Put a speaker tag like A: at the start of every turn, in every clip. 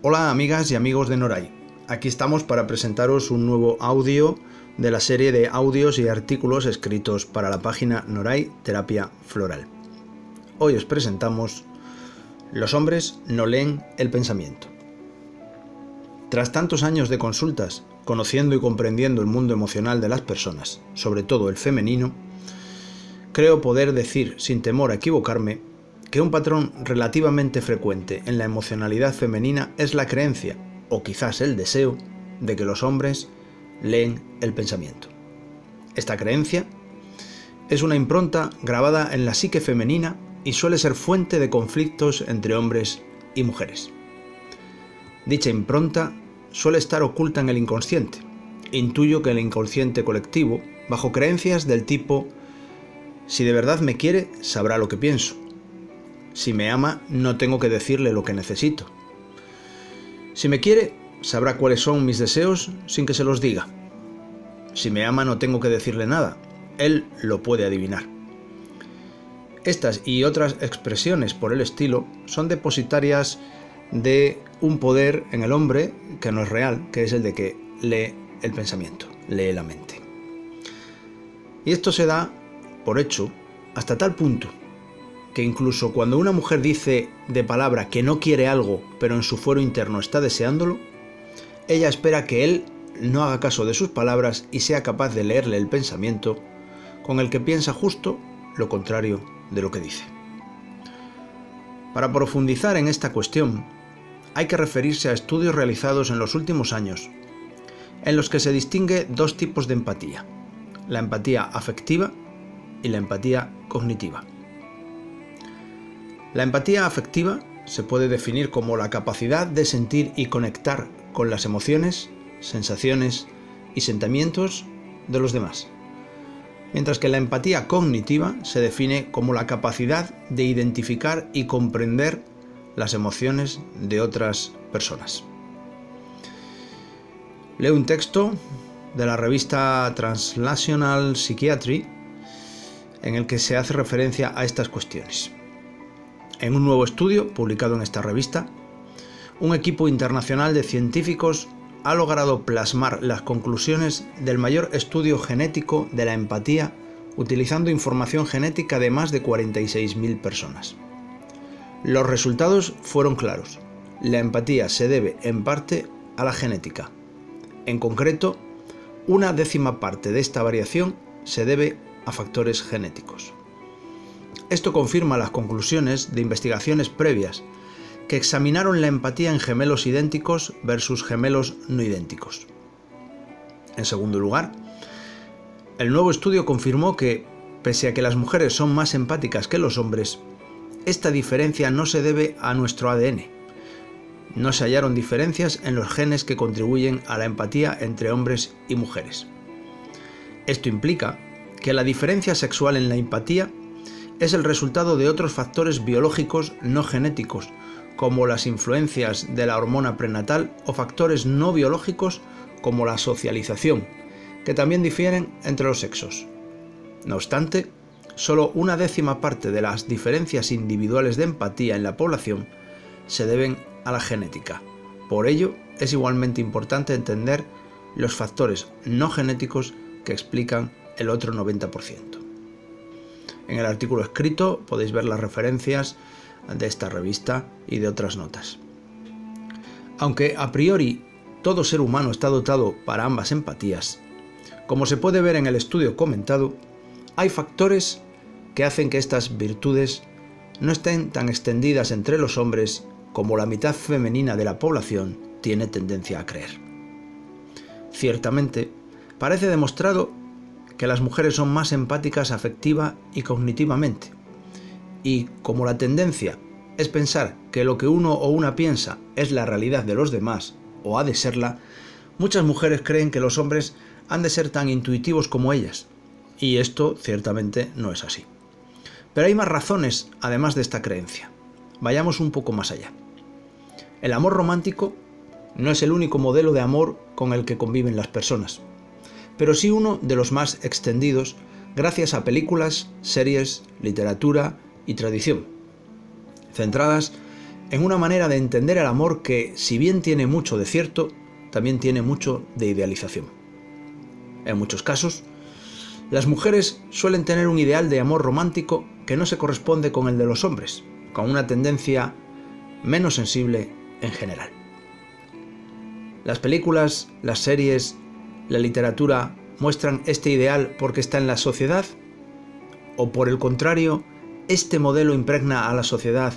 A: Hola amigas y amigos de Noray. Aquí estamos para presentaros un nuevo audio de la serie de audios y artículos escritos para la página Noray Terapia Floral. Hoy os presentamos Los hombres no leen el pensamiento. Tras tantos años de consultas, conociendo y comprendiendo el mundo emocional de las personas, sobre todo el femenino, creo poder decir, sin temor a equivocarme, que un patrón relativamente frecuente en la emocionalidad femenina es la creencia, o quizás el deseo, de que los hombres leen el pensamiento. Esta creencia es una impronta grabada en la psique femenina y suele ser fuente de conflictos entre hombres y mujeres. Dicha impronta suele estar oculta en el inconsciente. Intuyo que el inconsciente colectivo, bajo creencias del tipo, si de verdad me quiere, sabrá lo que pienso, si me ama, no tengo que decirle lo que necesito. Si me quiere, sabrá cuáles son mis deseos sin que se los diga. Si me ama, no tengo que decirle nada. Él lo puede adivinar. Estas y otras expresiones por el estilo son depositarias de un poder en el hombre que no es real, que es el de que lee el pensamiento, lee la mente. Y esto se da por hecho hasta tal punto que incluso cuando una mujer dice de palabra que no quiere algo, pero en su fuero interno está deseándolo, ella espera que él no haga caso de sus palabras y sea capaz de leerle el pensamiento con el que piensa justo lo contrario de lo que dice. Para profundizar en esta cuestión, hay que referirse a estudios realizados en los últimos años, en los que se distingue dos tipos de empatía, la empatía afectiva y la empatía cognitiva. La empatía afectiva se puede definir como la capacidad de sentir y conectar con las emociones, sensaciones y sentimientos de los demás. Mientras que la empatía cognitiva se define como la capacidad de identificar y comprender las emociones de otras personas. Leo un texto de la revista Translational Psychiatry en el que se hace referencia a estas cuestiones. En un nuevo estudio publicado en esta revista, un equipo internacional de científicos ha logrado plasmar las conclusiones del mayor estudio genético de la empatía utilizando información genética de más de 46.000 personas. Los resultados fueron claros. La empatía se debe en parte a la genética. En concreto, una décima parte de esta variación se debe a factores genéticos. Esto confirma las conclusiones de investigaciones previas que examinaron la empatía en gemelos idénticos versus gemelos no idénticos. En segundo lugar, el nuevo estudio confirmó que, pese a que las mujeres son más empáticas que los hombres, esta diferencia no se debe a nuestro ADN. No se hallaron diferencias en los genes que contribuyen a la empatía entre hombres y mujeres. Esto implica que la diferencia sexual en la empatía es el resultado de otros factores biológicos no genéticos, como las influencias de la hormona prenatal o factores no biológicos como la socialización, que también difieren entre los sexos. No obstante, solo una décima parte de las diferencias individuales de empatía en la población se deben a la genética. Por ello, es igualmente importante entender los factores no genéticos que explican el otro 90%. En el artículo escrito podéis ver las referencias de esta revista y de otras notas. Aunque a priori todo ser humano está dotado para ambas empatías, como se puede ver en el estudio comentado, hay factores que hacen que estas virtudes no estén tan extendidas entre los hombres como la mitad femenina de la población tiene tendencia a creer. Ciertamente, parece demostrado que las mujeres son más empáticas afectiva y cognitivamente. Y como la tendencia es pensar que lo que uno o una piensa es la realidad de los demás, o ha de serla, muchas mujeres creen que los hombres han de ser tan intuitivos como ellas. Y esto ciertamente no es así. Pero hay más razones además de esta creencia. Vayamos un poco más allá. El amor romántico no es el único modelo de amor con el que conviven las personas pero sí uno de los más extendidos gracias a películas, series, literatura y tradición, centradas en una manera de entender el amor que, si bien tiene mucho de cierto, también tiene mucho de idealización. En muchos casos, las mujeres suelen tener un ideal de amor romántico que no se corresponde con el de los hombres, con una tendencia menos sensible en general. Las películas, las series, la literatura muestran este ideal porque está en la sociedad o por el contrario, este modelo impregna a la sociedad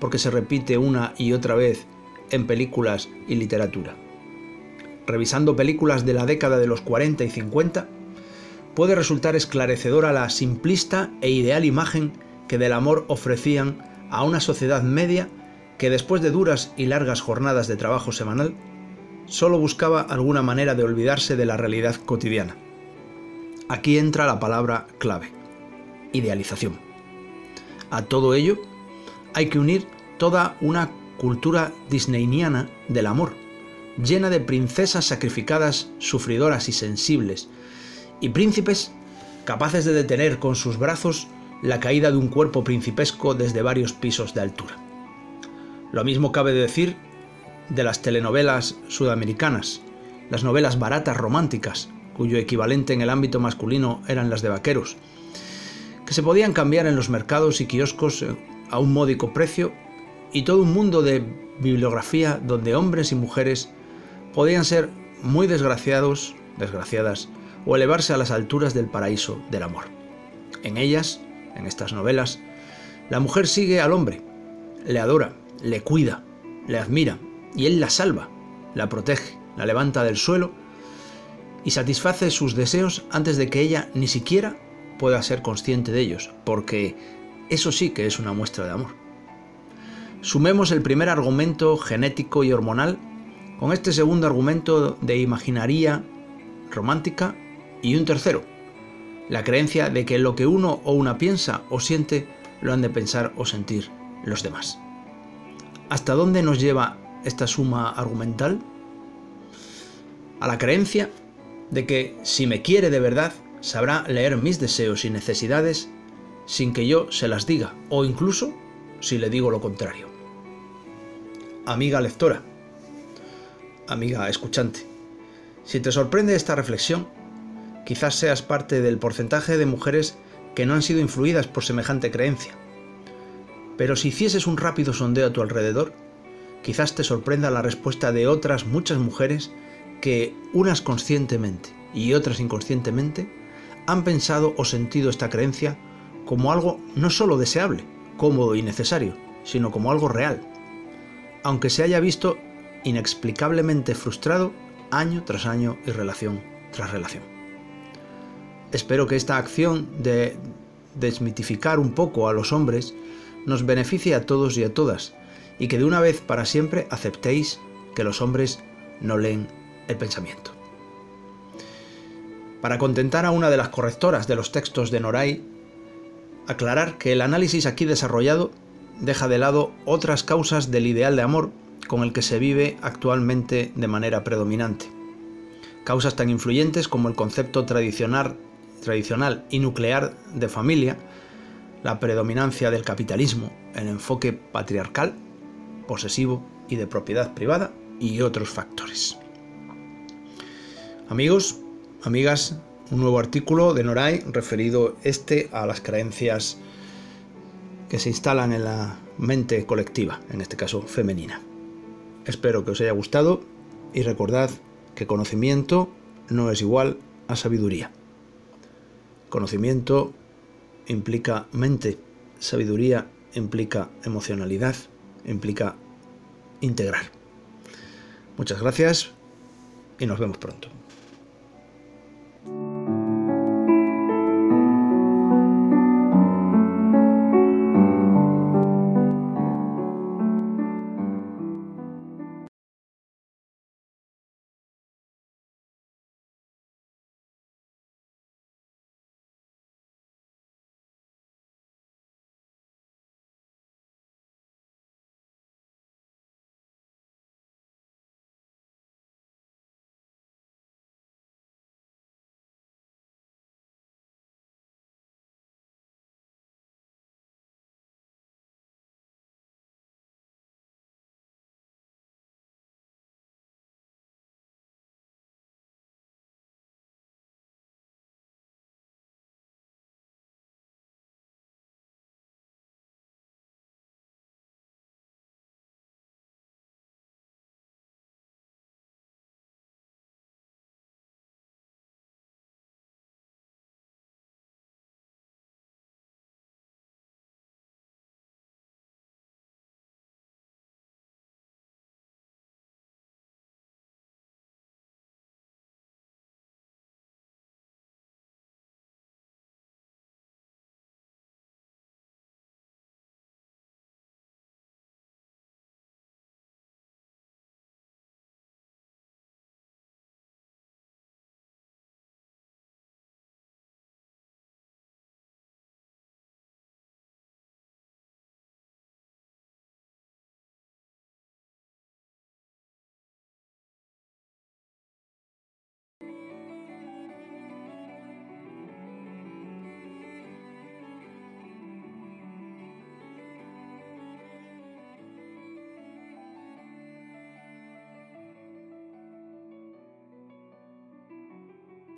A: porque se repite una y otra vez en películas y literatura. Revisando películas de la década de los 40 y 50, puede resultar esclarecedora la simplista e ideal imagen que del amor ofrecían a una sociedad media que después de duras y largas jornadas de trabajo semanal, solo buscaba alguna manera de olvidarse de la realidad cotidiana. Aquí entra la palabra clave, idealización. A todo ello hay que unir toda una cultura disneyniana del amor, llena de princesas sacrificadas, sufridoras y sensibles, y príncipes capaces de detener con sus brazos la caída de un cuerpo principesco desde varios pisos de altura. Lo mismo cabe decir de las telenovelas sudamericanas, las novelas baratas románticas, cuyo equivalente en el ámbito masculino eran las de vaqueros, que se podían cambiar en los mercados y kioscos eh, a un módico precio, y todo un mundo de bibliografía donde hombres y mujeres podían ser muy desgraciados, desgraciadas, o elevarse a las alturas del paraíso del amor. En ellas, en estas novelas, la mujer sigue al hombre, le adora, le cuida, le admira, y él la salva, la protege, la levanta del suelo y satisface sus deseos antes de que ella ni siquiera pueda ser consciente de ellos, porque eso sí que es una muestra de amor. Sumemos el primer argumento genético y hormonal con este segundo argumento de imaginaría romántica y un tercero, la creencia de que lo que uno o una piensa o siente lo han de pensar o sentir los demás. ¿Hasta dónde nos lleva esta suma argumental? A la creencia de que si me quiere de verdad, sabrá leer mis deseos y necesidades sin que yo se las diga, o incluso si le digo lo contrario. Amiga lectora, amiga escuchante, si te sorprende esta reflexión, quizás seas parte del porcentaje de mujeres que no han sido influidas por semejante creencia. Pero si hicieses un rápido sondeo a tu alrededor, quizás te sorprenda la respuesta de otras muchas mujeres que, unas conscientemente y otras inconscientemente, han pensado o sentido esta creencia como algo no solo deseable, cómodo y necesario, sino como algo real, aunque se haya visto inexplicablemente frustrado año tras año y relación tras relación. Espero que esta acción de desmitificar un poco a los hombres nos beneficie a todos y a todas, y que de una vez para siempre aceptéis que los hombres no leen el pensamiento. Para contentar a una de las correctoras de los textos de Noray, aclarar que el análisis aquí desarrollado deja de lado otras causas del ideal de amor con el que se vive actualmente de manera predominante. Causas tan influyentes como el concepto tradicional, tradicional y nuclear de familia, la predominancia del capitalismo, el enfoque patriarcal, posesivo y de propiedad privada y otros factores. Amigos, amigas, un nuevo artículo de Noray referido este a las creencias que se instalan en la mente colectiva, en este caso femenina. Espero que os haya gustado y recordad que conocimiento no es igual a sabiduría. Conocimiento implica mente, sabiduría implica emocionalidad, implica integrar. Muchas gracias y nos vemos pronto.